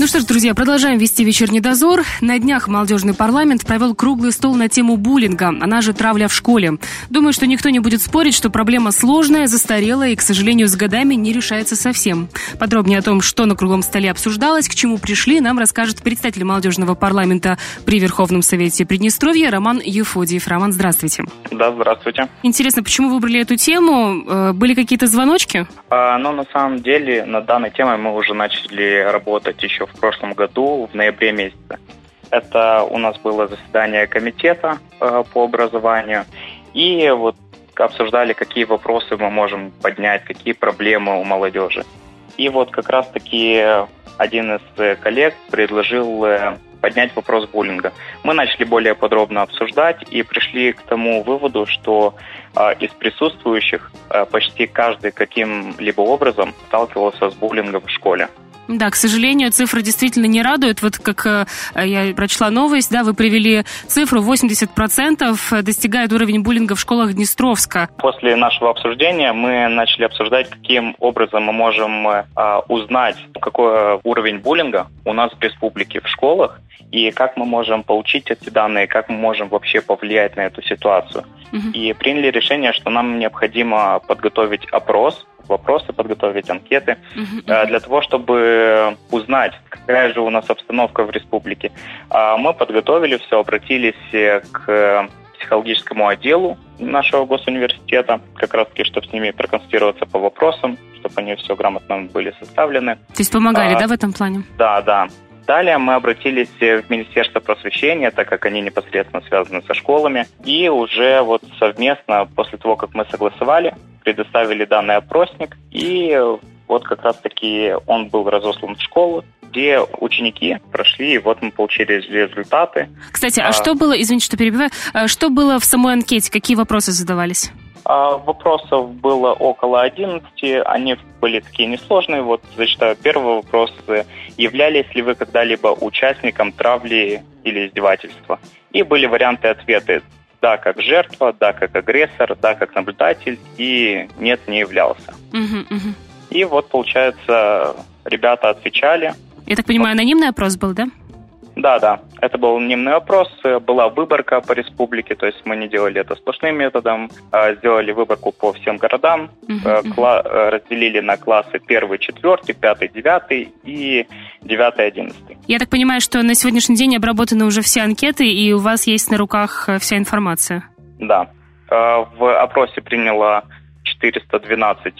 Ну что ж, друзья, продолжаем вести вечерний дозор. На днях молодежный парламент провел круглый стол на тему буллинга, она же травля в школе. Думаю, что никто не будет спорить, что проблема сложная, застарелая и, к сожалению, с годами не решается совсем. Подробнее о том, что на круглом столе обсуждалось, к чему пришли, нам расскажет председатель молодежного парламента при Верховном Совете Приднестровья Роман Ефодиев. Роман, здравствуйте. Да, здравствуйте. Интересно, почему выбрали эту тему? Э, были какие-то звоночки? А, ну, на самом деле, над данной темой мы уже начали работать еще в прошлом году, в ноябре месяце. Это у нас было заседание комитета э, по образованию. И вот обсуждали, какие вопросы мы можем поднять, какие проблемы у молодежи. И вот как раз-таки один из э, коллег предложил э, поднять вопрос буллинга. Мы начали более подробно обсуждать и пришли к тому выводу, что из присутствующих почти каждый каким-либо образом сталкивался с буллингом в школе. Да, к сожалению, цифры действительно не радуют. Вот как э, я прочла новость, да, вы привели цифру 80% достигает уровень буллинга в школах Днестровска. После нашего обсуждения мы начали обсуждать, каким образом мы можем э, узнать, какой уровень буллинга у нас в республике в школах, и как мы можем получить эти данные, как мы можем вообще повлиять на эту ситуацию. Угу. И приняли решение, что нам необходимо подготовить опрос вопросы подготовить, анкеты, uh-huh. для того, чтобы узнать, какая же у нас обстановка в республике. А мы подготовили все, обратились э, к психологическому отделу нашего госуниверситета, как раз таки, чтобы с ними проконсультироваться по вопросам, чтобы они все грамотно были составлены. То есть помогали, а, да, в этом плане? Да, да. Далее мы обратились в Министерство просвещения, так как они непосредственно связаны со школами. И уже вот совместно, после того, как мы согласовали, предоставили данный опросник. И вот как раз-таки он был разослан в школу, где ученики прошли, и вот мы получили результаты. Кстати, а, а что было, извините, что перебиваю, а что было в самой анкете, какие вопросы задавались? А, вопросов было около 11, они были такие несложные. Вот зачитаю первый вопрос. Являлись ли вы когда-либо участником травли или издевательства? И были варианты ответы. Да, как жертва, да, как агрессор, да, как наблюдатель, и нет, не являлся. Угу, угу. И вот, получается, ребята отвечали. Я так понимаю, анонимный опрос был, да? Да, да. Это был анонимный опрос, была выборка по республике, то есть мы не делали это сплошным методом, а сделали выборку по всем городам, uh-huh, кла- uh-huh. разделили на классы первый, четвертый, пятый, девятый и девятый, одиннадцатый. Я так понимаю, что на сегодняшний день обработаны уже все анкеты, и у вас есть на руках вся информация? Да. В опросе приняло 412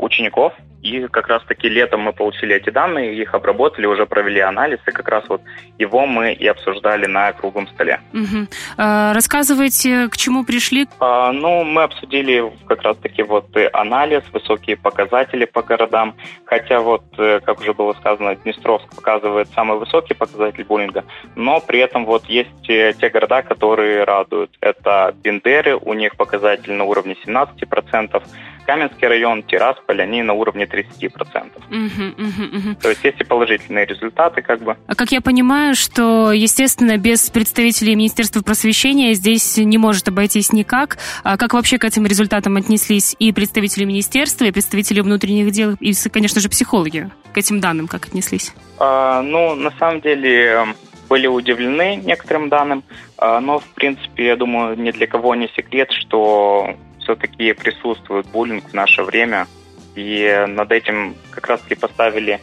учеников, и как раз-таки летом мы получили эти данные, их обработали, уже провели анализ, и как раз вот его мы и обсуждали на круглом столе. Угу. А, рассказывайте, к чему пришли? А, ну, мы обсудили как раз-таки вот анализ, высокие показатели по городам, хотя вот, э, как уже было сказано, Днестровск показывает самый высокий показатель буллинга, но при этом вот есть э, те города, которые радуют. Это Бендеры, у них показатель на уровне 17%, Каменский район, Тирасполь, они на уровне 30%. Угу, угу, угу. То есть есть и положительные результаты, как бы. А как я понимаю, что, естественно, без представителей Министерства просвещения здесь не может обойтись никак. А как вообще к этим результатам отнеслись и представители министерства, и представители внутренних дел, и, конечно же, психологи? К этим данным как отнеслись? А, ну, на самом деле, были удивлены некоторым данным, а, но, в принципе, я думаю, ни для кого не секрет, что все-таки присутствует буллинг в наше время. И над этим как раз-таки поставили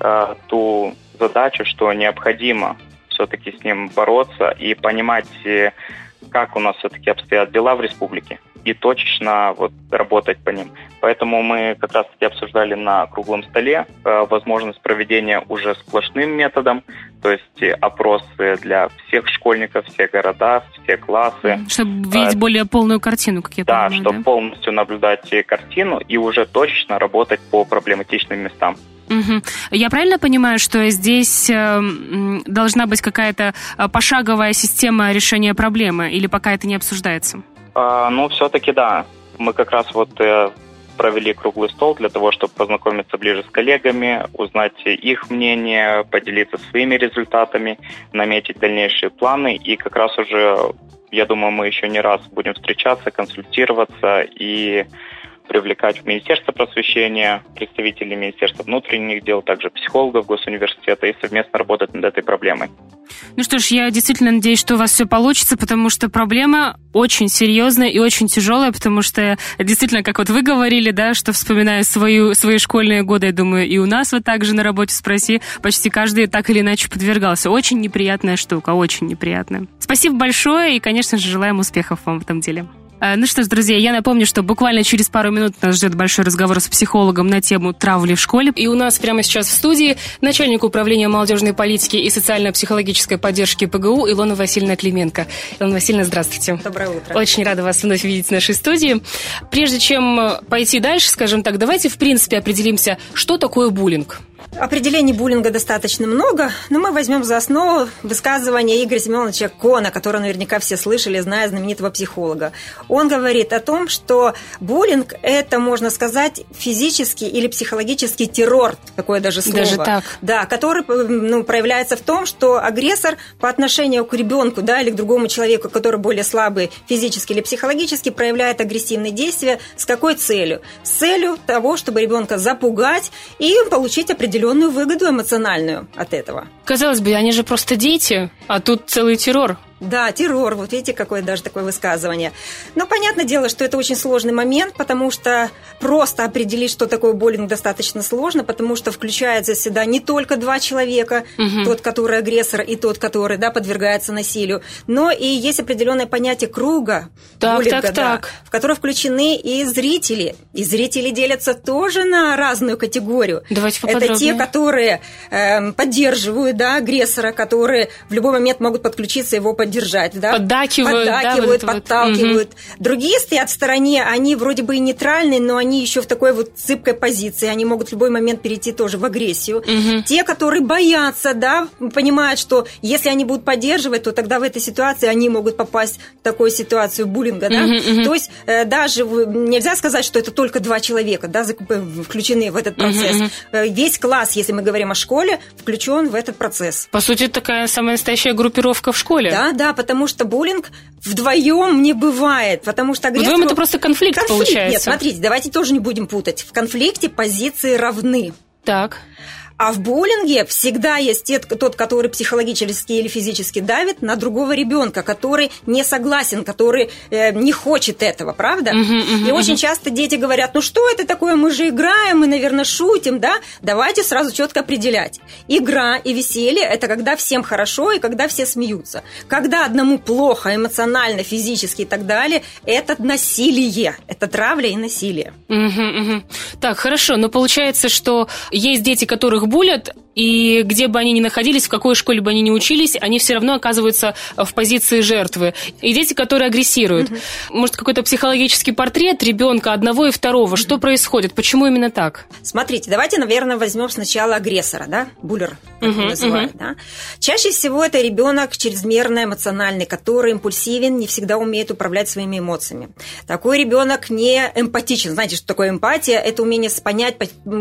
э, ту задачу, что необходимо все-таки с ним бороться и понимать, э, как у нас все-таки обстоят дела в республике и точечно вот работать по ним. Поэтому мы как раз-таки обсуждали на круглом столе э, возможность проведения уже сплошным методом, то есть опросы для всех школьников, все города, все классы. Чтобы видеть э, более полную картину, как я да, понимаю. Чтобы да, чтобы полностью наблюдать картину и уже точечно работать по проблематичным местам. Угу. Я правильно понимаю, что здесь э, должна быть какая-то э, пошаговая система решения проблемы, или пока это не обсуждается? А, ну, все-таки да. Мы как раз вот э, провели круглый стол для того, чтобы познакомиться ближе с коллегами, узнать их мнение, поделиться своими результатами, наметить дальнейшие планы. И как раз уже, я думаю, мы еще не раз будем встречаться, консультироваться и привлекать в Министерство просвещения представителей Министерства внутренних дел, также психологов госуниверситета и совместно работать над этой проблемой. Ну что ж, я действительно надеюсь, что у вас все получится, потому что проблема очень серьезная и очень тяжелая, потому что действительно, как вот вы говорили, да, что вспоминая свою, свои школьные годы, я думаю, и у нас вот так же на работе спроси, почти каждый так или иначе подвергался. Очень неприятная штука, очень неприятная. Спасибо большое и, конечно же, желаем успехов вам в этом деле. Э, ну что ж, друзья, я напомню, что буквально через пару минут нас ждет большой разговор с психологом на тему травли в школе. И у нас прямо сейчас в студии начальник управления молодежной политики и социально-психологической поддержки ПГУ Илона Васильевна Клименко. Илона Васильевна, здравствуйте. Доброе утро. Очень рада вас вновь видеть в нашей студии. Прежде чем пойти дальше, скажем так, давайте в принципе определимся, что такое буллинг. Определений буллинга достаточно много, но мы возьмем за основу высказывание Игоря Семеновича Кона, которое наверняка все слышали, зная знаменитого психолога. Он говорит о том, что буллинг – это, можно сказать, физический или психологический террор, такое даже слово. Даже так? Да, который ну, проявляется в том, что агрессор по отношению к ребенку да, или к другому человеку, который более слабый физически или психологически, проявляет агрессивные действия. С какой целью? С целью того, чтобы ребенка запугать и получить определенную определенную выгоду эмоциональную от этого. Казалось бы, они же просто дети, а тут целый террор. Да, террор. Вот видите, какое даже такое высказывание. Но понятное дело, что это очень сложный момент, потому что просто определить, что такое буллинг, достаточно сложно, потому что включается сюда не только два человека, угу. тот, который агрессор, и тот, который да, подвергается насилию, но и есть определенное понятие круга так, буллинга, так, да, так. в который включены и зрители. И зрители делятся тоже на разную категорию. Давайте Это те, которые э, поддерживают да, агрессора, которые в любой момент могут подключиться его поддержать поддержать, да? Поддакивают, Поддакивают, да, вот подталкивают. Вот. Другие стоят в стороне, они вроде бы и нейтральные, но они еще в такой вот цыпкой позиции, они могут в любой момент перейти тоже в агрессию. Угу. Те, которые боятся, да, понимают, что если они будут поддерживать, то тогда в этой ситуации они могут попасть в такую ситуацию буллинга, да? Угу, угу. То есть э, даже нельзя сказать, что это только два человека, да, включены в этот процесс. Угу, угу. Весь класс, если мы говорим о школе, включен в этот процесс. По сути, такая самая настоящая группировка в школе. Да, да, потому что буллинг вдвоем не бывает, потому что агрессору... Вдвоем это просто конфликт, конфликт получается. Нет, смотрите, давайте тоже не будем путать. В конфликте позиции равны. Так. А в боулинге всегда есть тот, который психологически или физически давит на другого ребенка, который не согласен, который э, не хочет этого, правда? Uh-huh, uh-huh, и очень часто дети говорят, ну что это такое, мы же играем, мы, наверное, шутим, да? Давайте сразу четко определять. Игра и веселье – это когда всем хорошо и когда все смеются. Когда одному плохо эмоционально, физически и так далее, это насилие, это травля и насилие. Uh-huh, так, хорошо, но получается, что есть дети, которых булят, и где бы они ни находились, в какой школе бы они ни учились, они все равно оказываются в позиции жертвы. И дети, которые агрессируют. Угу. Может, какой-то психологический портрет ребенка одного и второго. Что происходит? Почему именно так? Смотрите, давайте, наверное, возьмем сначала агрессора, да? Буллер, как угу, называют, угу. да? Чаще всего это ребенок чрезмерно эмоциональный, который импульсивен, не всегда умеет управлять своими эмоциями. Такой ребенок не эмпатичен. Знаете, что такое эмпатия? Это умение понять,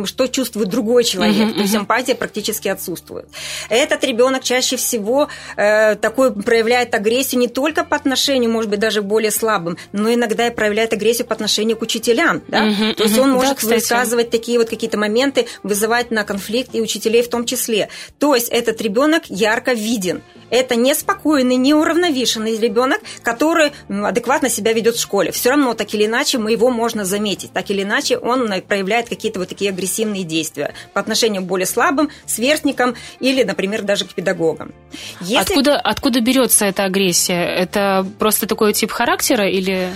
что чувствует другой человек. Угу, То есть эмпатия практически практически отсутствует. Этот ребенок чаще всего э, такой проявляет агрессию не только по отношению, может быть, даже более слабым, но иногда и проявляет агрессию по отношению к учителям. Да? Угу, То есть угу. он может да, высказывать такие вот какие-то моменты, вызывать на конфликт и учителей в том числе. То есть этот ребенок ярко виден. Это неспокойный, неуравновешенный ребенок, который адекватно себя ведет в школе. Все равно, так или иначе, мы его можно заметить. Так или иначе, он проявляет какие-то вот такие агрессивные действия по отношению к более слабым, сверстникам или, например, даже к педагогам. Если... Откуда, откуда берется эта агрессия? Это просто такой тип характера или...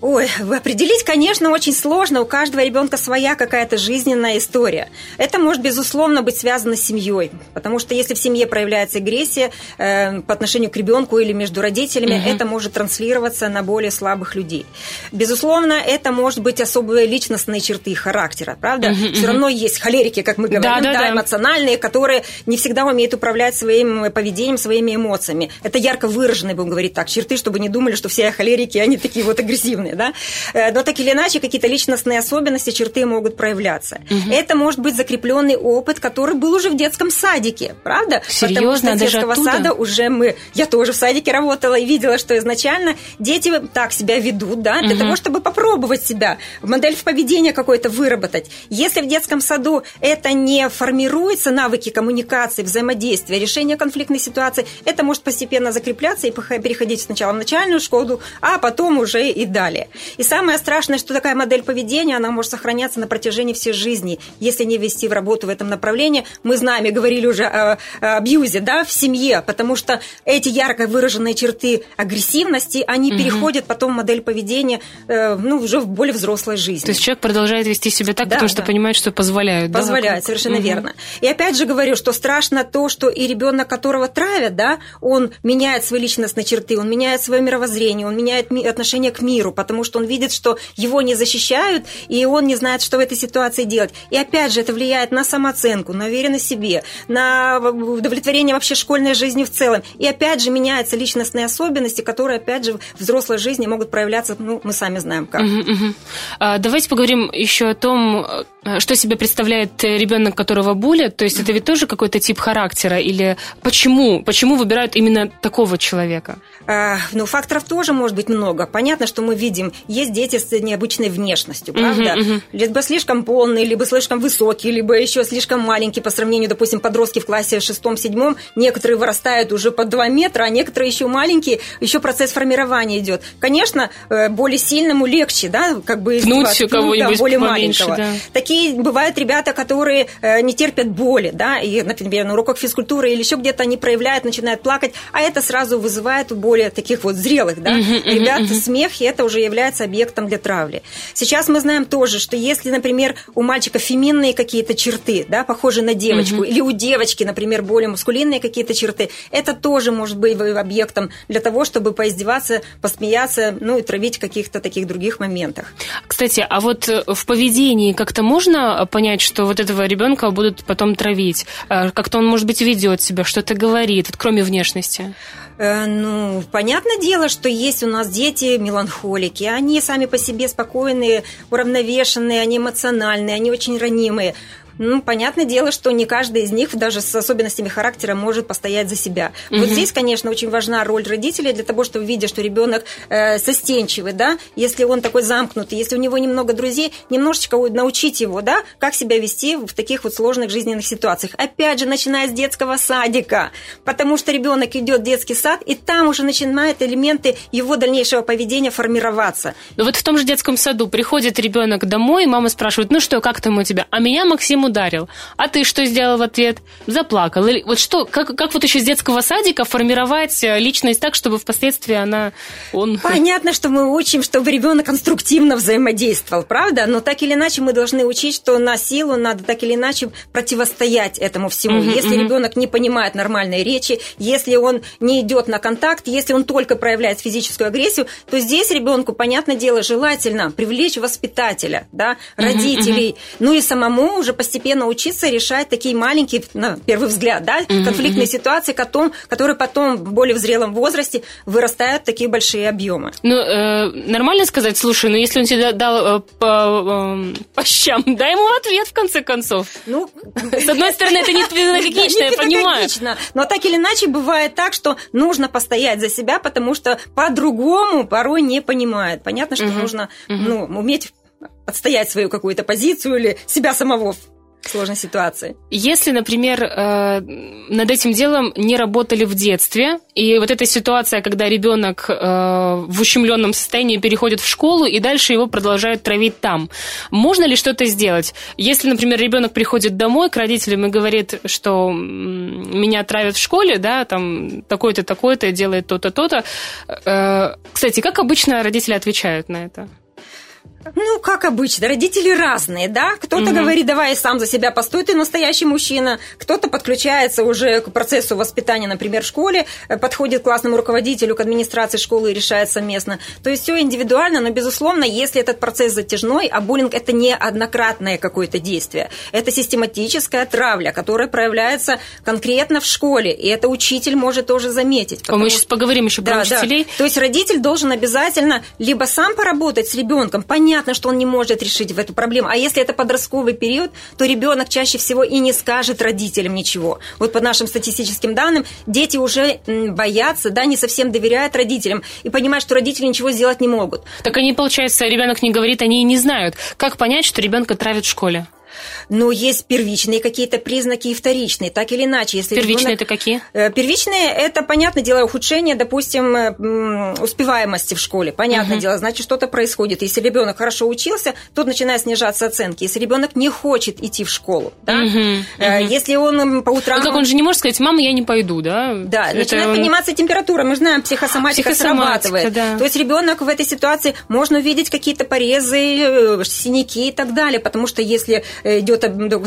Ой, определить, конечно, очень сложно. У каждого ребенка своя какая-то жизненная история. Это может, безусловно, быть связано с семьей. Потому что если в семье проявляется агрессия э, по отношению к ребенку или между родителями, угу. это может транслироваться на более слабых людей. Безусловно, это может быть особые личностные черты характера, правда? Угу, Все угу. равно есть холерики, как мы говорим, да, да, да, эмоциональные, которые не всегда умеют управлять своим поведением, своими эмоциями. Это ярко выраженные, будем говорить так, черты, чтобы не думали, что все холерики, они такие вот агрессивные стороны, да, э, но так или иначе какие-то личностные особенности, черты могут проявляться. Угу. Это может быть закрепленный опыт, который был уже в детском садике, правда? Серьезно, Потому что с детского оттуда? сада уже мы, я тоже в садике работала и видела, что изначально дети так себя ведут, да, для угу. того, чтобы попробовать себя, модель поведения какой-то выработать. Если в детском саду это не формируется, навыки коммуникации, взаимодействия, решения конфликтной ситуации, это может постепенно закрепляться и переходить сначала в начальную школу, а потом уже и далее. И самое страшное, что такая модель поведения, она может сохраняться на протяжении всей жизни, если не вести в работу в этом направлении. Мы знаем и говорили уже о, о абьюзе да, в семье, потому что эти ярко выраженные черты агрессивности, они угу. переходят потом в модель поведения э, ну, уже в более взрослой жизни. То есть человек продолжает вести себя так, да, потому что да. понимает, что позволяют. Позволяют, да? совершенно угу. верно. И опять же говорю, что страшно то, что и ребенок, которого травят, да, он меняет свои личностные черты, он меняет свое мировоззрение, он меняет отношение к миру, потому что он видит, что его не защищают, и он не знает, что в этой ситуации делать. И опять же, это влияет на самооценку, на уверенность в себе, на удовлетворение вообще школьной жизни в целом. И опять же, меняются личностные особенности, которые, опять же, в взрослой жизни могут проявляться, ну, мы сами знаем как. Угу, угу. А, давайте поговорим еще о том, э, что себе представляет ребенок, которого булят. То есть это ведь тоже какой-то тип характера? Или почему? Почему выбирают именно такого человека? А, ну, факторов тоже может быть много. Понятно, что мы видим, есть дети с необычной внешностью, правда? Uh-huh, uh-huh. Либо слишком полные, либо слишком высокие, либо еще слишком маленькие по сравнению, допустим, подростки в классе шестом-седьмом. Некоторые вырастают уже по 2 метра, а некоторые еще маленькие. Еще процесс формирования идет. Конечно, э, более сильному легче, да, как бы... Пнуть кого-нибудь более поменьше, маленького. Да. Такие бывают ребята, которые э, не терпят боли, да, и, например, на уроках физкультуры или еще где-то они проявляют, начинают плакать, а это сразу вызывает более таких вот зрелых, да, uh-huh, ребят uh-huh. смех, и это уже является объектом для травли. Сейчас мы знаем тоже, что если, например, у мальчика феминные какие-то черты, да, похожие на девочку, uh-huh. или у девочки, например, более маскулинные какие-то черты, это тоже может быть объектом для того, чтобы поиздеваться, посмеяться, ну и травить в каких-то таких других моментах. Кстати, а вот э, в поведении как-то можно понять, что вот этого ребенка будут потом травить? Э, как-то он, может быть, ведет себя, что-то говорит, вот кроме внешности? Э, ну, понятное дело, что есть у нас дети меланхолики. Они сами по себе спокойные, уравновешенные, они эмоциональные, они очень ранимые. Ну, понятное дело, что не каждый из них, даже с особенностями характера, может постоять за себя. Угу. Вот здесь, конечно, очень важна роль родителей для того, чтобы, видя, что ребенок э, состенчивый, да, если он такой замкнутый, если у него немного друзей, немножечко научить его, да, как себя вести в таких вот сложных жизненных ситуациях. Опять же, начиная с детского садика, потому что ребенок идет в детский сад, и там уже начинают элементы его дальнейшего поведения формироваться. Ну вот в том же детском саду приходит ребенок домой, и мама спрашивает, ну что, как там у тебя? А меня Максим ударил. А ты что сделал в ответ? Заплакал. Или вот что, как, как вот еще с детского садика формировать э, личность так, чтобы впоследствии она... Он... Понятно, что мы учим, чтобы ребенок конструктивно взаимодействовал, правда? Но так или иначе мы должны учить, что на силу надо так или иначе противостоять этому всему. Uh-huh, если uh-huh. ребенок не понимает нормальной речи, если он не идет на контакт, если он только проявляет физическую агрессию, то здесь ребенку, понятное дело, желательно привлечь воспитателя, да, родителей, uh-huh. ну и самому уже постепенно постепенно учиться решать такие маленькие, на первый взгляд, да, mm-hmm. конфликтные ситуации, которые потом в более в зрелом возрасте вырастают в такие большие объемы. Ну, э, нормально сказать, слушай, ну если он тебе дал э, по, э, по щам, дай ему ответ в конце концов. Ну, с одной стороны, это не педагогично, я понимаю. Но так или иначе бывает так, что нужно постоять за себя, потому что по-другому порой не понимает. Понятно, что нужно ну, уметь отстоять свою какую-то позицию или себя самого сложной ситуации. Если, например, э, над этим делом не работали в детстве, и вот эта ситуация, когда ребенок э, в ущемленном состоянии переходит в школу, и дальше его продолжают травить там, можно ли что-то сделать? Если, например, ребенок приходит домой к родителям и говорит, что меня травят в школе, да, там такой-то, такой-то, делает то-то, то-то. Э, кстати, как обычно родители отвечают на это? Ну, как обычно, родители разные, да? Кто-то угу. говорит, давай сам за себя постой, ты настоящий мужчина. Кто-то подключается уже к процессу воспитания, например, в школе, э, подходит к классному руководителю, к администрации школы и решает совместно. То есть все индивидуально, но, безусловно, если этот процесс затяжной, а буллинг – это не однократное какое-то действие, это систематическая травля, которая проявляется конкретно в школе, и это учитель может тоже заметить. А мы сейчас поговорим еще про да, учителей. Да. То есть родитель должен обязательно либо сам поработать с ребенком, понять, понятно, что он не может решить эту проблему. А если это подростковый период, то ребенок чаще всего и не скажет родителям ничего. Вот по нашим статистическим данным, дети уже боятся, да, не совсем доверяют родителям и понимают, что родители ничего сделать не могут. Так они, получается, ребенок не говорит, они и не знают. Как понять, что ребенка травят в школе? Но есть первичные какие-то признаки и вторичные, так или иначе. Если первичные ребенок... это какие? Э, первичные это, понятное дело, ухудшение, допустим, э, успеваемости в школе. Понятное угу. дело, значит, что-то происходит. Если ребенок хорошо учился, тут начинают снижаться оценки. Если ребенок не хочет идти в школу, да? угу. если он по утрам... Ну, как он же не может сказать, мама, я не пойду, да? Да, это начинает он... подниматься температура. Мы знаем, психосоматика, психосоматика срабатывает. Да. То есть ребенок в этой ситуации можно увидеть какие-то порезы, синяки и так далее, потому что если идет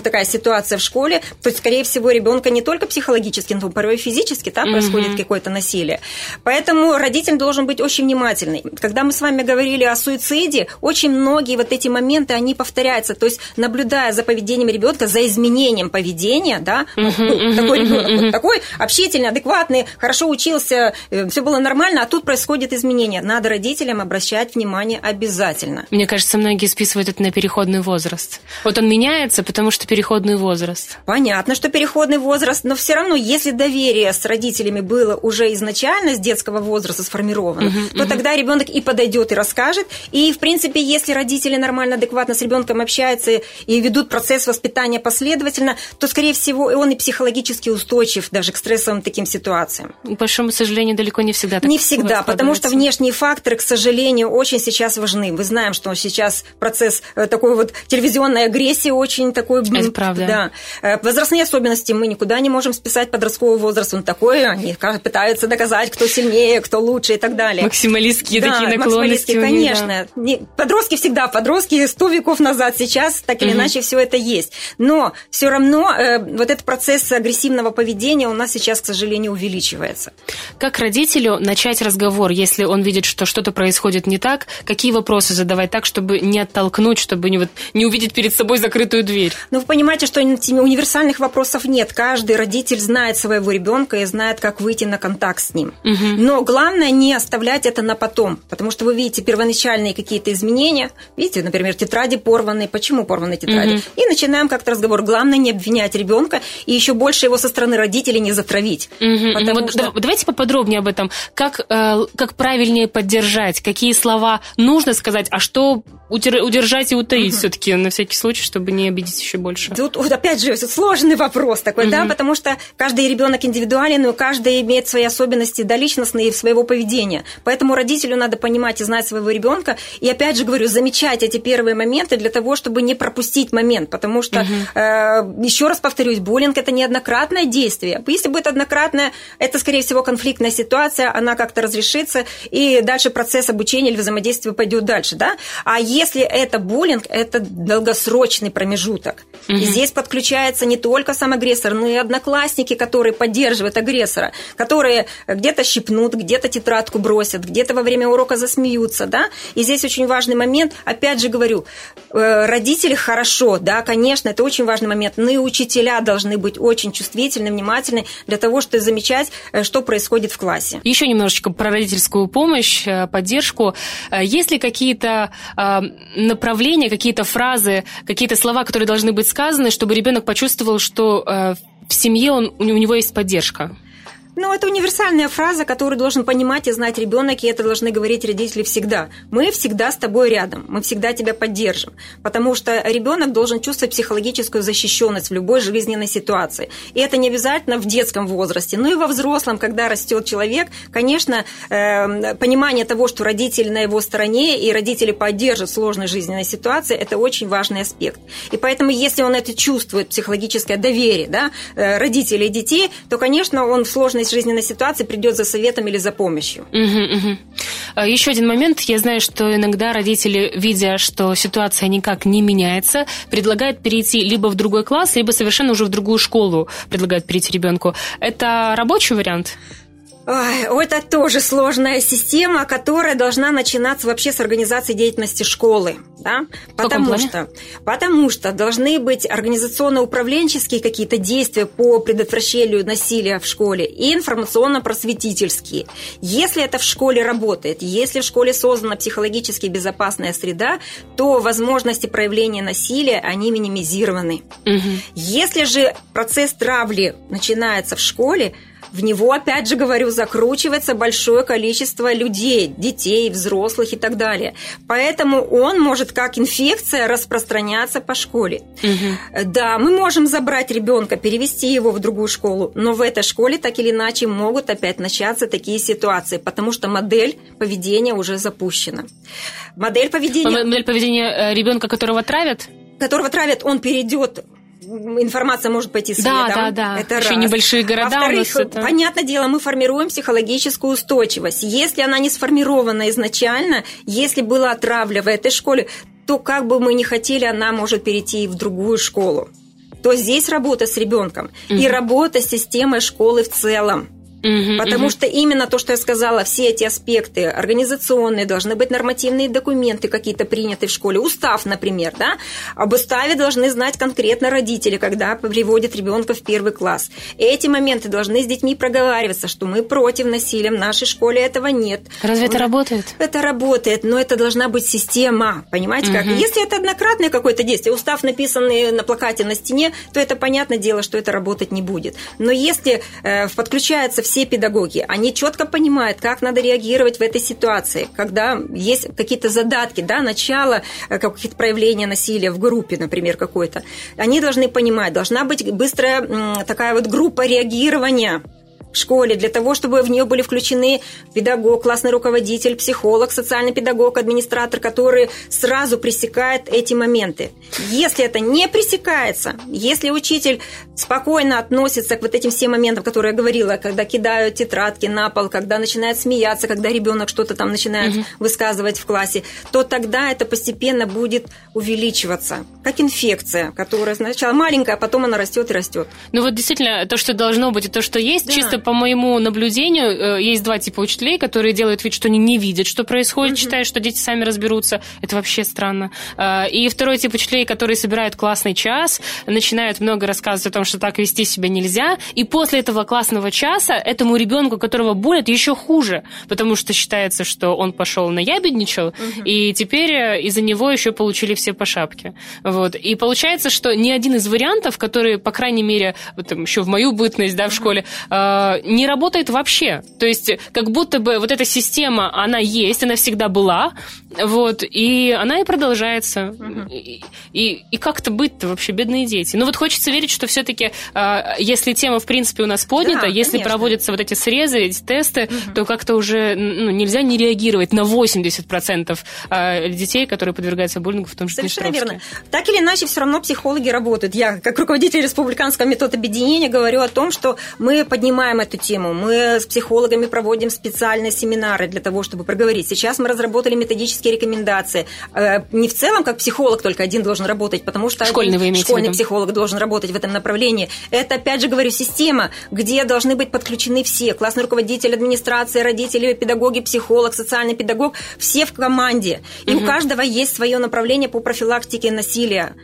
такая ситуация в школе, то, скорее всего, ребенка не только психологически, но порой физически там угу. происходит какое-то насилие. Поэтому родитель должен быть очень внимательный. Когда мы с вами говорили о суициде, очень многие вот эти моменты, они повторяются. То есть, наблюдая за поведением ребенка, за изменением поведения, да, угу, ну, такой ребенок угу. вот такой, общительный, адекватный, хорошо учился, э, все было нормально, а тут происходит изменение. Надо родителям обращать внимание обязательно. Мне кажется, многие списывают это на переходный возраст. Вот он меняется, потому что переходный возраст. Понятно, что переходный возраст, но все равно, если доверие с родителями было уже изначально с детского возраста сформировано, угу, то угу. тогда ребенок и подойдет и расскажет. И, в принципе, если родители нормально, адекватно с ребенком общаются и ведут процесс воспитания последовательно, то, скорее всего, он и психологически устойчив даже к стрессовым таким ситуациям. К большому сожалению, далеко не всегда так Не всегда, потому что внешние факторы, к сожалению, очень сейчас важны. Мы знаем, что сейчас процесс э, такой вот телевизионной агрессии очень такой... Это правда. Да. Э, возрастные особенности мы никуда не можем списать подростковый возраст. Он такой, они пытаются доказать, кто сильнее, кто лучше и так далее. Максималистские да, такие наклонности. конечно. Да. Подростки всегда подростки, сто веков назад, сейчас так или угу. иначе все это есть. Но все равно э, вот этот процесс агрессивного поведения у нас сейчас, к сожалению, увеличивается. Как родителю начать разговор, если он видит, что что-то происходит не так? Какие вопросы задавать так, чтобы не оттолкнуть, чтобы не, вот, не увидеть перед собой закрытую дверь? теперь? Ну, вы понимаете, что универсальных вопросов нет. Каждый родитель знает своего ребенка и знает, как выйти на контакт с ним. Угу. Но главное не оставлять это на потом, потому что вы видите первоначальные какие-то изменения. Видите, например, тетради порваны. Почему порваны тетради? Угу. И начинаем как-то разговор. Главное не обвинять ребенка и еще больше его со стороны родителей не затравить. Угу. Вот, что... Давайте поподробнее об этом. Как, э, как правильнее поддержать? Какие слова нужно сказать, а что удержать и утаить угу. все-таки на всякий случай, чтобы не обидеть еще больше? Тут, вот опять же, сложный вопрос такой, угу. да, потому что каждый ребенок индивидуален, но каждый имеет свои особенности да, личностные своего поведения. Поэтому родителю надо понимать и знать своего ребенка. И опять же говорю, замечать эти первые моменты для того, чтобы не пропустить момент. Потому что, угу. э, еще раз повторюсь, буллинг это неоднократное действие. Если будет однократное, это, скорее всего, конфликтная ситуация, она как-то разрешится, и дальше процесс обучения или взаимодействия пойдет дальше. Да? А если это буллинг, это долгосрочный промежуток. Угу. И здесь подключается не только сам агрессор, но и одноклассники, которые поддерживают агрессора, которые где-то щипнут, где-то тетрадку бросят, где-то во время урока засмеются, да. И здесь очень важный момент, опять же говорю, э, родители хорошо, да, конечно, это очень важный момент, но и учителя должны быть очень чувствительны, внимательны для того, чтобы замечать, э, что происходит в классе. Еще немножечко про родительскую помощь, э, поддержку. Есть ли какие-то направления, какие-то фразы, какие-то слова, которые должны быть сказаны, чтобы ребенок почувствовал, что э, в семье он, у него есть поддержка? Ну, это универсальная фраза, которую должен понимать и знать ребенок, и это должны говорить родители всегда. Мы всегда с тобой рядом, мы всегда тебя поддержим, потому что ребенок должен чувствовать психологическую защищенность в любой жизненной ситуации. И это не обязательно в детском возрасте, но и во взрослом, когда растет человек, конечно, э, понимание того, что родители на его стороне и родители поддержат в сложной жизненной ситуации, это очень важный аспект. И поэтому, если он это чувствует, психологическое доверие да, э, родителей и детей, то, конечно, он в сложной сложной жизненной ситуации придет за советом или за помощью. Угу, угу. Еще один момент. Я знаю, что иногда родители, видя, что ситуация никак не меняется, предлагают перейти либо в другой класс, либо совершенно уже в другую школу предлагают перейти ребенку. Это рабочий вариант? Ой, это тоже сложная система, которая должна начинаться вообще с организации деятельности школы. Да? Потому что, потому что должны быть организационно-управленческие какие-то действия по предотвращению насилия в школе и информационно-просветительские. Если это в школе работает, если в школе создана психологически безопасная среда, то возможности проявления насилия, они минимизированы. Угу. Если же процесс травли начинается в школе, в него, опять же говорю, закручивается большое количество людей, детей, взрослых и так далее. Поэтому он может как инфекция распространяться по школе. Угу. Да, мы можем забрать ребенка, перевести его в другую школу, но в этой школе так или иначе могут опять начаться такие ситуации, потому что модель поведения уже запущена. Модель поведения... Модель поведения э, ребенка, которого травят? Которого травят, он перейдет информация может пойти следом. Да, да, да. Это Еще раз. небольшие города Во-вторых, это... понятное дело, мы формируем психологическую устойчивость. Если она не сформирована изначально, если была травля в этой школе, то как бы мы ни хотели, она может перейти в другую школу. То здесь работа с ребенком угу. и работа с системой школы в целом. Угу, Потому угу. что именно то, что я сказала, все эти аспекты организационные, должны быть нормативные документы какие-то приняты в школе, устав, например, да, об уставе должны знать конкретно родители, когда приводят ребенка в первый класс. Эти моменты должны с детьми проговариваться, что мы против насилия, в нашей школе этого нет. Разве это работает? Это работает, но это должна быть система, понимаете угу. как? Если это однократное какое-то действие, устав написанный на плакате на стене, то это понятное дело, что это работать не будет. Но если э, подключается все педагоги, они четко понимают, как надо реагировать в этой ситуации, когда есть какие-то задатки, да, начало э, каких-то проявления насилия в группе, например, какой-то. Они должны понимать, должна быть быстрая такая вот группа реагирования в школе, для того, чтобы в нее были включены педагог, классный руководитель, психолог, социальный педагог, администратор, который сразу пресекает эти моменты. Если это не пресекается, если учитель спокойно относится к вот этим всем моментам, которые я говорила, когда кидают тетрадки на пол, когда начинает смеяться, когда ребенок что-то там начинает угу. высказывать в классе, то тогда это постепенно будет увеличиваться, как инфекция, которая сначала маленькая, а потом она растет и растет. Ну вот действительно, то, что должно быть, и то, что есть, да. чисто по моему наблюдению, э, есть два типа учителей, которые делают вид, что они не видят, что происходит, угу. считают, что дети сами разберутся. Это вообще странно. Э, и второй тип учителей, которые собирают классный час, начинают много рассказывать о том, что так вести себя нельзя, и после этого классного часа этому ребенку, которого болят, еще хуже, потому что считается, что он пошел на ябедничал, угу. и теперь э, из-за него еще получили все по шапке. Вот. И получается, что ни один из вариантов, которые, по крайней мере, вот, там, еще в мою бытность да, в школе, не работает вообще. То есть как будто бы вот эта система, она есть, она всегда была, вот, и она и продолжается. Угу. И, и, и как-то быть-то вообще бедные дети. Ну вот хочется верить, что все-таки, а, если тема, в принципе, у нас поднята, да, если конечно. проводятся вот эти срезы, эти тесты, угу. то как-то уже ну, нельзя не реагировать на 80% а, детей, которые подвергаются буллингу, в том числе Совершенно верно. Так или иначе, все равно психологи работают. Я, как руководитель республиканского метода объединения, говорю о том, что мы поднимаем эту тему. Мы с психологами проводим специальные семинары для того, чтобы проговорить. Сейчас мы разработали методические рекомендации. Э, не в целом, как психолог только один должен работать, потому что школьный, вы школьный психолог должен работать в этом направлении. Это, опять же говорю, система, где должны быть подключены все. Классный руководитель, администрация, родители, педагоги, психолог, социальный педагог. Все в команде. И угу. у каждого есть свое направление по профилактике насилия,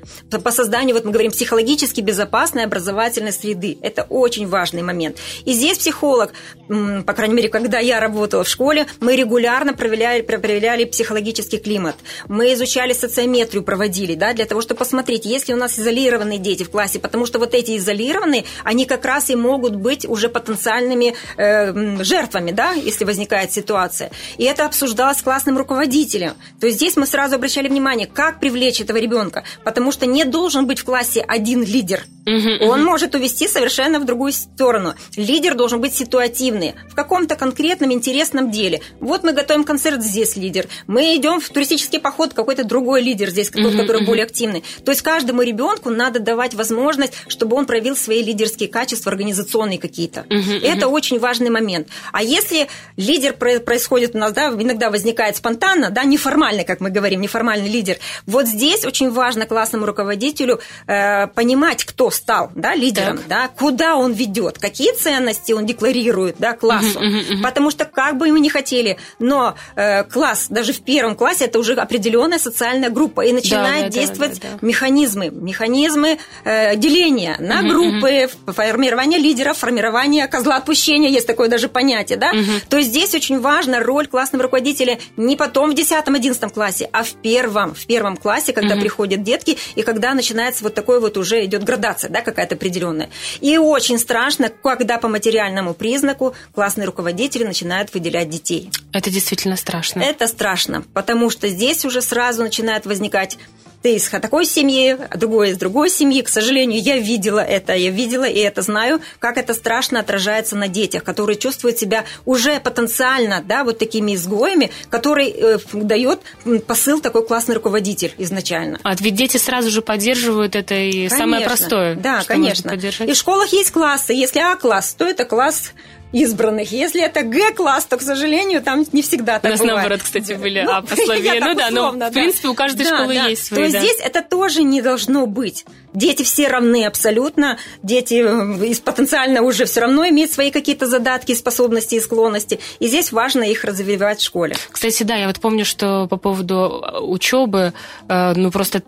по созданию, вот мы говорим, психологически безопасной образовательной среды. Это очень важный момент. И здесь психолог, по крайней мере, когда я работала в школе, мы регулярно проверяли, проверяли психологический климат. Мы изучали социометрию, проводили, да, для того, чтобы посмотреть, есть ли у нас изолированные дети в классе, потому что вот эти изолированные, они как раз и могут быть уже потенциальными э, жертвами, да, если возникает ситуация. И это обсуждалось с классным руководителем. То есть здесь мы сразу обращали внимание, как привлечь этого ребенка, потому что не должен быть в классе один лидер. Угу, Он угу. может увести совершенно в другую сторону. Лидер должен быть ситуативный, в каком-то конкретном интересном деле. Вот мы готовим концерт, здесь лидер. Мы идем в туристический поход, какой-то другой лидер здесь, тот, который более активный. То есть каждому ребенку надо давать возможность, чтобы он проявил свои лидерские качества, организационные какие-то. Это очень важный момент. А если лидер происходит у нас, да, иногда возникает спонтанно, да, неформальный, как мы говорим, неформальный лидер, вот здесь очень важно классному руководителю э, понимать, кто стал да, лидером, так. да, куда он ведет, какие ценности он декларирует да, классу. Uh-huh, uh-huh, uh-huh. Потому что как бы мы ни хотели, но э, класс, даже в первом классе, это уже определенная социальная группа, и начинает да, да, действовать да, да, да. механизмы, механизмы э, деления на uh-huh, группы, uh-huh. формирование лидеров, формирование козла отпущения, есть такое даже понятие, да. Uh-huh. То есть здесь очень важна роль классного руководителя не потом в 10-11 классе, а в первом, в первом классе, когда uh-huh. приходят детки, и когда начинается вот такой вот уже идет градация, да, какая-то определенная. И очень страшно, когда по материальному признаку классные руководители начинают выделять детей. Это действительно страшно. Это страшно, потому что здесь уже сразу начинает возникать ты из такой семьи, а другой из другой семьи. К сожалению, я видела это, я видела и это знаю, как это страшно отражается на детях, которые чувствуют себя уже потенциально, да, вот такими изгоями, который э, дает посыл такой классный руководитель изначально. А ведь дети сразу же поддерживают это и конечно, самое простое. Да, конечно. И в школах есть классы. Если А-класс, то это класс избранных. Если это Г-класс, то, к сожалению, там не всегда так У нас бывает. наоборот, кстати, были ну, А по слове. Ну да, но в принципе у каждой да, школы да. есть свои. То есть здесь это тоже не должно быть. Дети все равны абсолютно. Дети э, потенциально уже все равно имеют свои какие-то задатки, способности и склонности. И здесь важно их развивать в школе. Кстати, да, я вот помню, что по поводу э, учебы, э, ну просто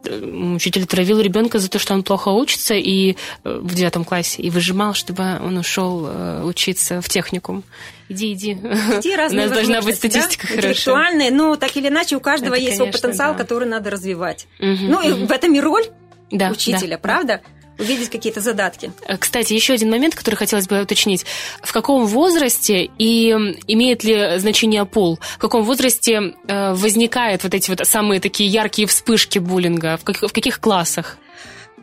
учитель травил ребенка за то, что он плохо учится и в девятом классе и выжимал, чтобы он ушел учиться в техникум. Иди, иди. Иди разные У нас должна быть статистика да? хорошая. но так или иначе у каждого Это, есть конечно, свой потенциал, да. который надо развивать. Угу, ну угу. и в этом и роль да, учителя, да, правда? увидеть какие-то задатки. Э, кстати, еще один момент, который хотелось бы уточнить. В каком возрасте и имеет ли значение пол? В каком возрасте э, возникают вот эти вот самые такие яркие вспышки буллинга? В, как, в каких классах?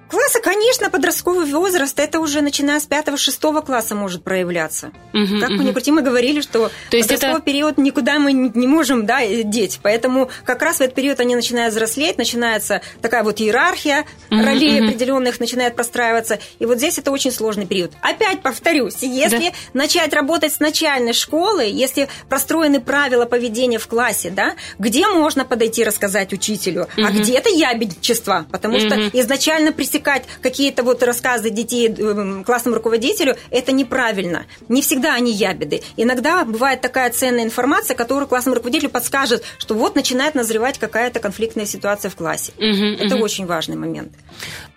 Класса, конечно, подростковый возраст, это уже начиная с 5-6 класса может проявляться. Угу, как угу. мы не крути, мы говорили, что То есть подростковый это... период никуда мы не можем да, деть. Поэтому как раз в этот период они начинают взрослеть, начинается такая вот иерархия угу, ролей угу. определенных начинает простраиваться. И вот здесь это очень сложный период. Опять повторюсь, если да. начать работать с начальной школы, если простроены правила поведения в классе, да, где можно подойти рассказать учителю, угу. а где это ябедничество, потому угу. что изначально при пресекать какие-то вот рассказы детей э, классному руководителю, это неправильно. Не всегда они ябеды. Иногда бывает такая ценная информация, которую классному руководителю подскажет, что вот начинает назревать какая-то конфликтная ситуация в классе. Угу, это угу. очень важный момент.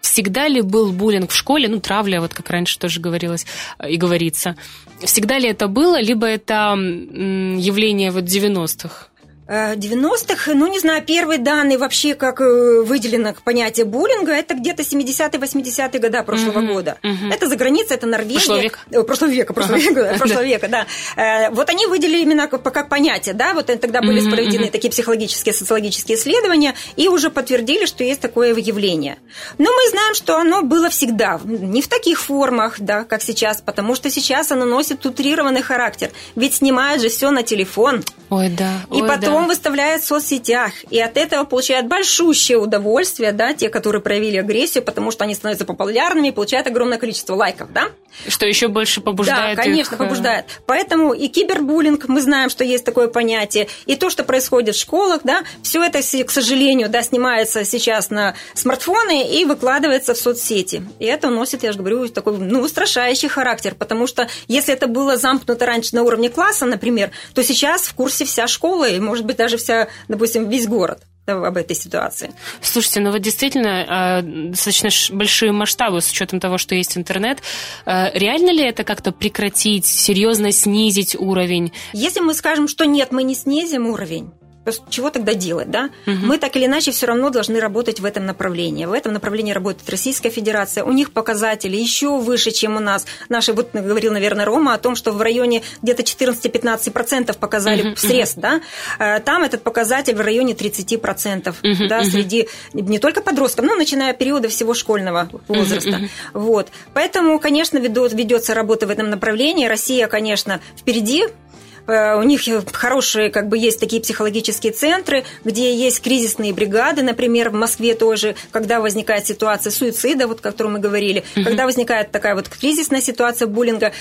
Всегда ли был буллинг в школе, ну, травля, вот как раньше тоже говорилось и говорится, всегда ли это было, либо это явление вот 90-х? 90-х, ну, не знаю, первые данные вообще, как э, выделено понятие буллинга, это где-то 70-е, 80-е года прошлого mm-hmm. года. Mm-hmm. Это за границей, это Норвегия. Прошлого века? Э, прошлого века, прошлого uh-huh. века, прошлого века, да. Э, вот они выделили именно как, как понятие, да, вот тогда были mm-hmm. проведены такие психологические, социологические исследования и уже подтвердили, что есть такое явление. Но мы знаем, что оно было всегда, не в таких формах, да, как сейчас, потому что сейчас оно носит утрированный характер. Ведь снимают же все на телефон. Ой, да. И ой, потом да. Выставляют в соцсетях. И от этого получают большущее удовольствие, да, те, которые проявили агрессию, потому что они становятся популярными и получают огромное количество лайков, да. Что еще больше побуждает Да, конечно, их... Э, побуждает. Поэтому и кибербуллинг, мы знаем, что есть такое понятие, и то, что происходит в школах, да, все это, к сожалению, да, снимается сейчас на смартфоны и выкладывается в соцсети. И это носит, я же говорю, такой, ну, устрашающий характер, потому что если это было замкнуто раньше на уровне класса, например, то сейчас в курсе вся школа, и, может быть, даже вся, допустим, весь город об этой ситуации. Слушайте, ну вот действительно а, достаточно большие масштабы с учетом того, что есть интернет. А, реально ли это как-то прекратить, серьезно снизить уровень? Если мы скажем, что нет, мы не снизим уровень, чего тогда делать, да? Угу. Мы так или иначе все равно должны работать в этом направлении. В этом направлении работает Российская Федерация. У них показатели еще выше, чем у нас. Наши, вот говорил, наверное, Рома о том, что в районе где-то 14-15% показали угу, средств, угу. да? Э, там этот показатель в районе 30%, угу, да, угу. среди не только подростков, но начиная периода всего школьного возраста. Угу, угу. Вот. Поэтому, конечно, ведется работа в этом направлении. Россия, конечно, впереди у них хорошие, как бы, есть такие психологические центры, где есть кризисные бригады, например, в Москве тоже, когда возникает ситуация суицида, вот, о котором мы говорили, угу. когда возникает такая вот кризисная ситуация буллинга,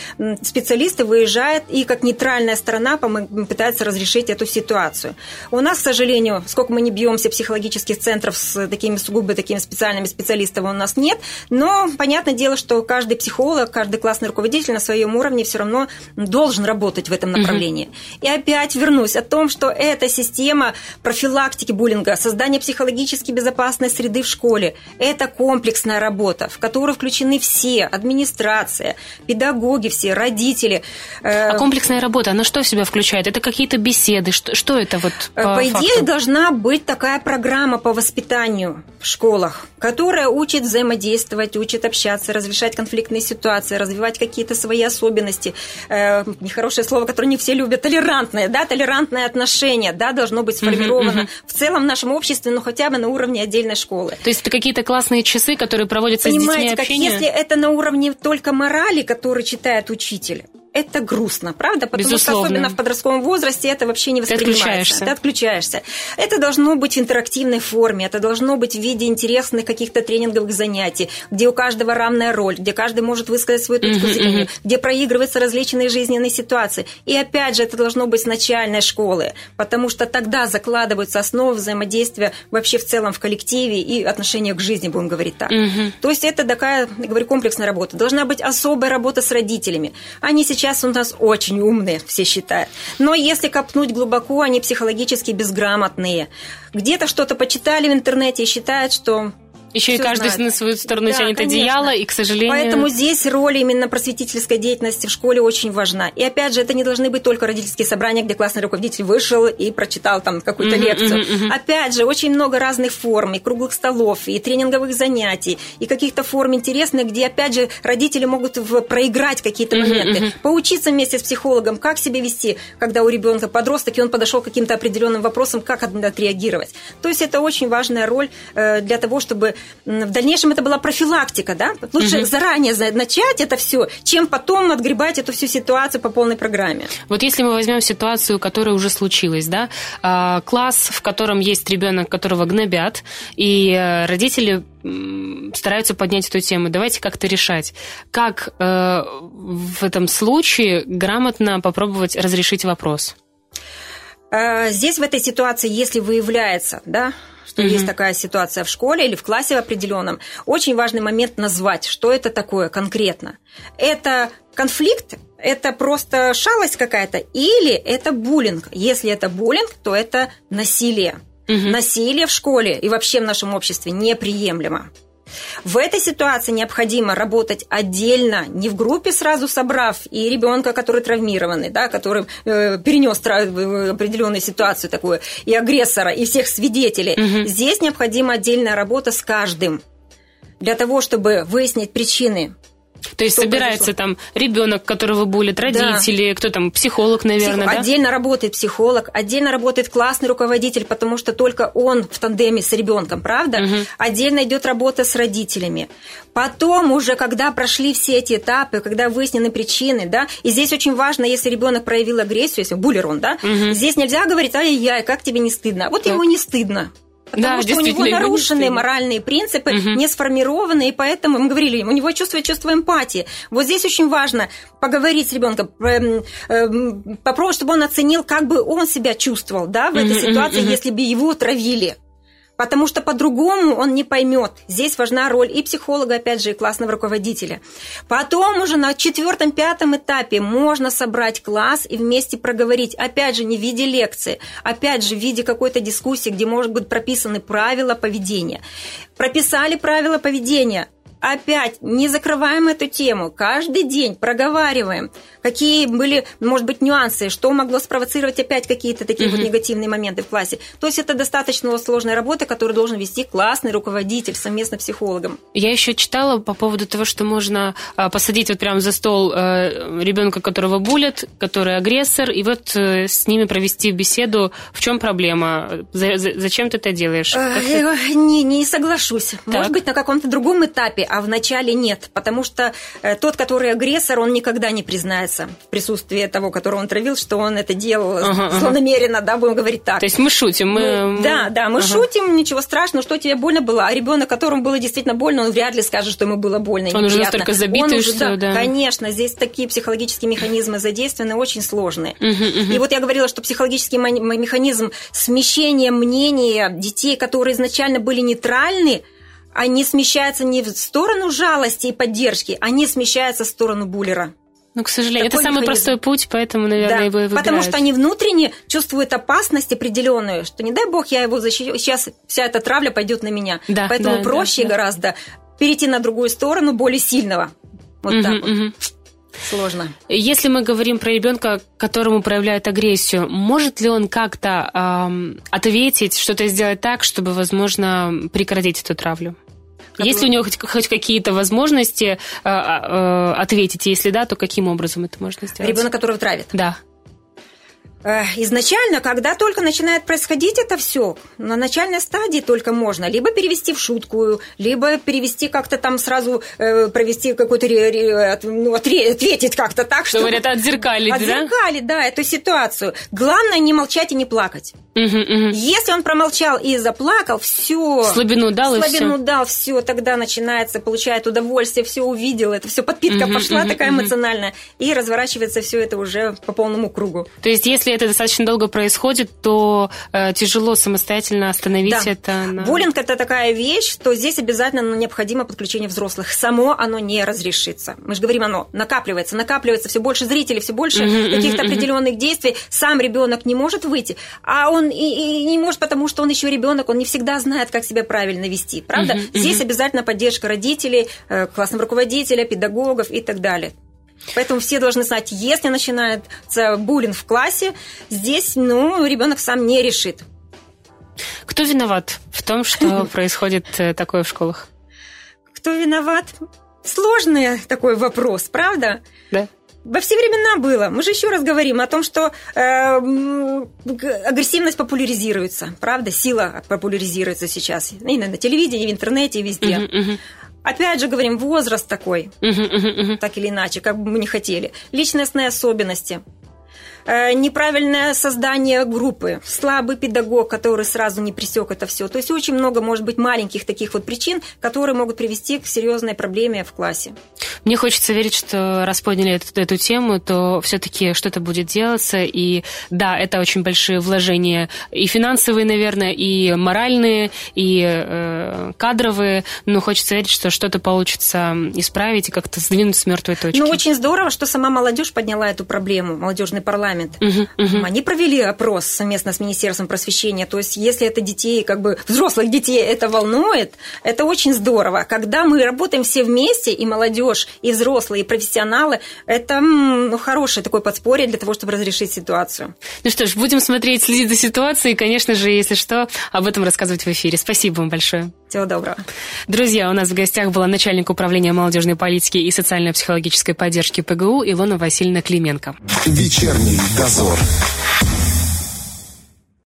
специалисты выезжают и как нейтральная сторона пытаются разрешить эту ситуацию. У нас, к сожалению, сколько мы не бьемся психологических центров с такими сугубо такими специальными специалистами у нас нет, но понятное дело, что каждый психолог, каждый классный руководитель на своем уровне все равно должен работать в этом направлении обучения. И опять вернусь о том, что эта система профилактики буллинга, создания психологически безопасной среды в школе, это комплексная работа, в которую включены все, администрация, педагоги все, родители. Э, а комплексная работа, она что в себя включает? Это какие-то беседы? Что, что это вот э, по, по идее должна быть такая программа по воспитанию в школах, которая учит взаимодействовать, учит общаться, разрешать конфликтные ситуации, развивать какие-то свои особенности. Э, нехорошее слово, которое не все любят, толерантное, да, толерантное отношение, да, должно быть сформировано uh-huh, uh-huh. в целом в нашем обществе, ну, хотя бы на уровне отдельной школы. То есть это какие-то классные часы, которые проводятся Понимаете, с детьми как общение? если это на уровне только морали, который читает учитель, это грустно, правда? Потому Безусловно. что особенно в подростковом возрасте это вообще не воспринимается. Ты отключаешься. Ты отключаешься. Это должно быть в интерактивной форме, это должно быть в виде интересных каких-то тренинговых занятий, где у каждого равная роль, где каждый может высказать свою точку uh-huh, зрения, uh-huh. где проигрываются различные жизненные ситуации. И опять же, это должно быть с начальной школы, потому что тогда закладываются основы взаимодействия вообще в целом в коллективе и отношения к жизни, будем говорить так. Uh-huh. То есть это такая, я говорю, комплексная работа. Должна быть особая работа с родителями. Они сейчас сейчас у нас очень умные, все считают. Но если копнуть глубоко, они психологически безграмотные. Где-то что-то почитали в интернете и считают, что еще и каждый знает. на свою сторону да, тянет конечно. одеяло, и, к сожалению... Поэтому здесь роль именно просветительской деятельности в школе очень важна. И опять же, это не должны быть только родительские собрания, где классный руководитель вышел и прочитал там какую-то mm-hmm, лекцию. Mm-hmm. Опять же, очень много разных форм, и круглых столов, и тренинговых занятий, и каких-то форм интересных, где, опять же, родители могут в, проиграть какие-то mm-hmm, моменты, mm-hmm. поучиться вместе с психологом, как себя вести, когда у ребенка подросток, и он подошел к каким-то определенным вопросам, как отреагировать. То есть это очень важная роль э, для того, чтобы в дальнейшем это была профилактика, да? Лучше угу. заранее начать это все, чем потом отгребать эту всю ситуацию по полной программе. Вот если мы возьмем ситуацию, которая уже случилась, да, а, класс, в котором есть ребенок, которого гнобят, и э, родители стараются поднять эту тему. Давайте как-то решать, как э, в этом случае грамотно попробовать разрешить вопрос. Э, здесь в этой ситуации, если выявляется, да, что mm-hmm. есть такая ситуация в школе или в классе в определенном, очень важный момент назвать, что это такое конкретно. Это конфликт, это просто шалость какая-то, или это буллинг. Если это буллинг, то это насилие. Угу. Насилие в школе и вообще в нашем обществе неприемлемо. В этой ситуации необходимо работать отдельно, не в группе сразу собрав и ребенка, который травмированный, да, который э, перенес э, определенную ситуацию такую, и агрессора, и всех свидетелей. Угу. Здесь необходима отдельная работа с каждым для того, чтобы выяснить причины то есть собирается произошло? там ребенок, которого булит, родители, да. кто там, психолог, наверное, Псих... да? Отдельно работает психолог, отдельно работает классный руководитель, потому что только он в тандеме с ребенком, правда? Угу. Отдельно идет работа с родителями. Потом уже, когда прошли все эти этапы, когда выяснены причины, да, и здесь очень важно, если ребенок проявил агрессию, если буллер он, да, угу. здесь нельзя говорить, ай-яй, как тебе не стыдно. Вот так. ему не стыдно. Потому да, что у него нарушены моральные принципы, угу. не сформированы, и поэтому мы говорили, у него чувство чувство эмпатии. Вот здесь очень важно поговорить с ребенком, эм, эм, попробовать, чтобы он оценил, как бы он себя чувствовал, да, в этой угу, ситуации, угу. если бы его травили потому что по-другому он не поймет. Здесь важна роль и психолога, опять же, и классного руководителя. Потом уже на четвертом-пятом этапе можно собрать класс и вместе проговорить, опять же, не в виде лекции, опять же, в виде какой-то дискуссии, где, может быть, прописаны правила поведения. Прописали правила поведения, опять не закрываем эту тему, каждый день проговариваем, какие были, может быть, нюансы, что могло спровоцировать опять какие-то такие вот негативные моменты в классе. То есть это достаточно сложная работа, которую должен вести классный руководитель совместно с психологом. Я еще читала по поводу того, что можно а, посадить вот прямо за стол э, ребенка, которого булят, который агрессор, и вот э, с ними провести беседу. В чем проблема? Зачем ты это делаешь? Не, не соглашусь. Так. Может быть, на каком-то другом этапе, а в начале нет. Потому что э, тот, который агрессор, он никогда не признается в присутствии того, которого он травил, что он это делал ага, злонамеренно, ага. да, будем говорить так. То есть мы шутим. Мы... мы... Да, да, мы ага. шутим, ничего страшного, что тебе больно было. А ребенок, которому было действительно больно, он вряд ли скажет, что ему было больно. Он уже настолько забитый, он уже, что... Да, Конечно, здесь такие психологические механизмы задействованы, очень сложные. Угу, угу. И вот я говорила, что психологический механизм смещения мнения детей, которые изначально были нейтральны, они смещаются не в сторону жалости и поддержки, они смещаются в сторону буллера. Ну, к сожалению, Такой это самый механизм. простой путь, поэтому, наверное, да, его и выбирают. Потому что они внутренне чувствуют опасность определенную, что не дай бог я его защищу, сейчас вся эта травля пойдет на меня. Да, поэтому да, проще да, гораздо перейти на другую сторону более сильного. Вот угу, так вот. Угу. Сложно. Если мы говорим про ребенка, которому проявляют агрессию, может ли он как-то эм, ответить, что-то сделать так, чтобы, возможно, прекратить эту травлю? Есть ли у него хоть, хоть какие-то возможности э, э, ответить? Если да, то каким образом это можно сделать? Ребенок, которого травит? Да. Изначально, когда только начинает происходить это все, на начальной стадии только можно либо перевести в шутку, либо перевести как-то там сразу, э, провести какой-то, ну, ответить как-то так, что... Говорят, отзеркалить, отзеркалить, да? да, эту ситуацию. Главное не молчать и не плакать. Угу, угу. Если он промолчал и заплакал, все. Слабину дал Слабину и все. дал, все, тогда начинается, получает удовольствие, все увидел, это все подпитка угу, пошла угу, такая угу. эмоциональная, и разворачивается все это уже по полному кругу. То есть, если это достаточно долго происходит, то э, тяжело самостоятельно остановить да. это. На... Буллинг это такая вещь, что здесь обязательно необходимо подключение взрослых. Само оно не разрешится. Мы же говорим, оно накапливается, накапливается все больше зрителей, все больше uh-huh, каких-то uh-huh, определенных действий. Сам ребенок не может выйти, а он и, и не может, потому что он еще ребенок, он не всегда знает, как себя правильно вести. Правда? Uh-huh. Здесь обязательно поддержка родителей, э, классного руководителя, педагогов и так далее. Поэтому все должны знать, если начинается буллинг в классе, здесь, ну, ребенок сам не решит. Кто виноват в том, что происходит э, такое в школах? Кто виноват? Сложный такой вопрос, правда? Да. Во все времена было. Мы же еще раз говорим о том, что э, агрессивность популяризируется, правда? Сила популяризируется сейчас. И на телевидении, и в интернете, и везде. Uh-huh, uh-huh. Опять же говорим, возраст такой, так или иначе, как бы мы не хотели. Личностные особенности. Э, неправильное создание группы, слабый педагог, который сразу не пресек это все. То есть очень много, может быть, маленьких таких вот причин, которые могут привести к серьезной проблеме в классе. Мне хочется верить, что раз подняли эту, эту тему, то все-таки что-то будет делаться. И да, это очень большие вложения и финансовые, наверное, и моральные, и э, кадровые. Но хочется верить, что что-то получится исправить и как-то сдвинуть с мертвой точки. Ну, очень здорово, что сама молодежь подняла эту проблему, молодежный парламент. Угу, угу. Они провели опрос совместно с Министерством просвещения. То есть, если это детей, как бы взрослых детей это волнует, это очень здорово. Когда мы работаем все вместе, и молодежь, и взрослые, и профессионалы, это ну, хорошее такое подспорье для того, чтобы разрешить ситуацию. Ну что ж, будем смотреть, следить за ситуацией, и, конечно же, если что, об этом рассказывать в эфире. Спасибо вам большое. Всего доброго. Друзья, у нас в гостях была начальник управления молодежной политики и социально-психологической поддержки ПГУ Илона Васильевна Клименко. Вечерний дозор.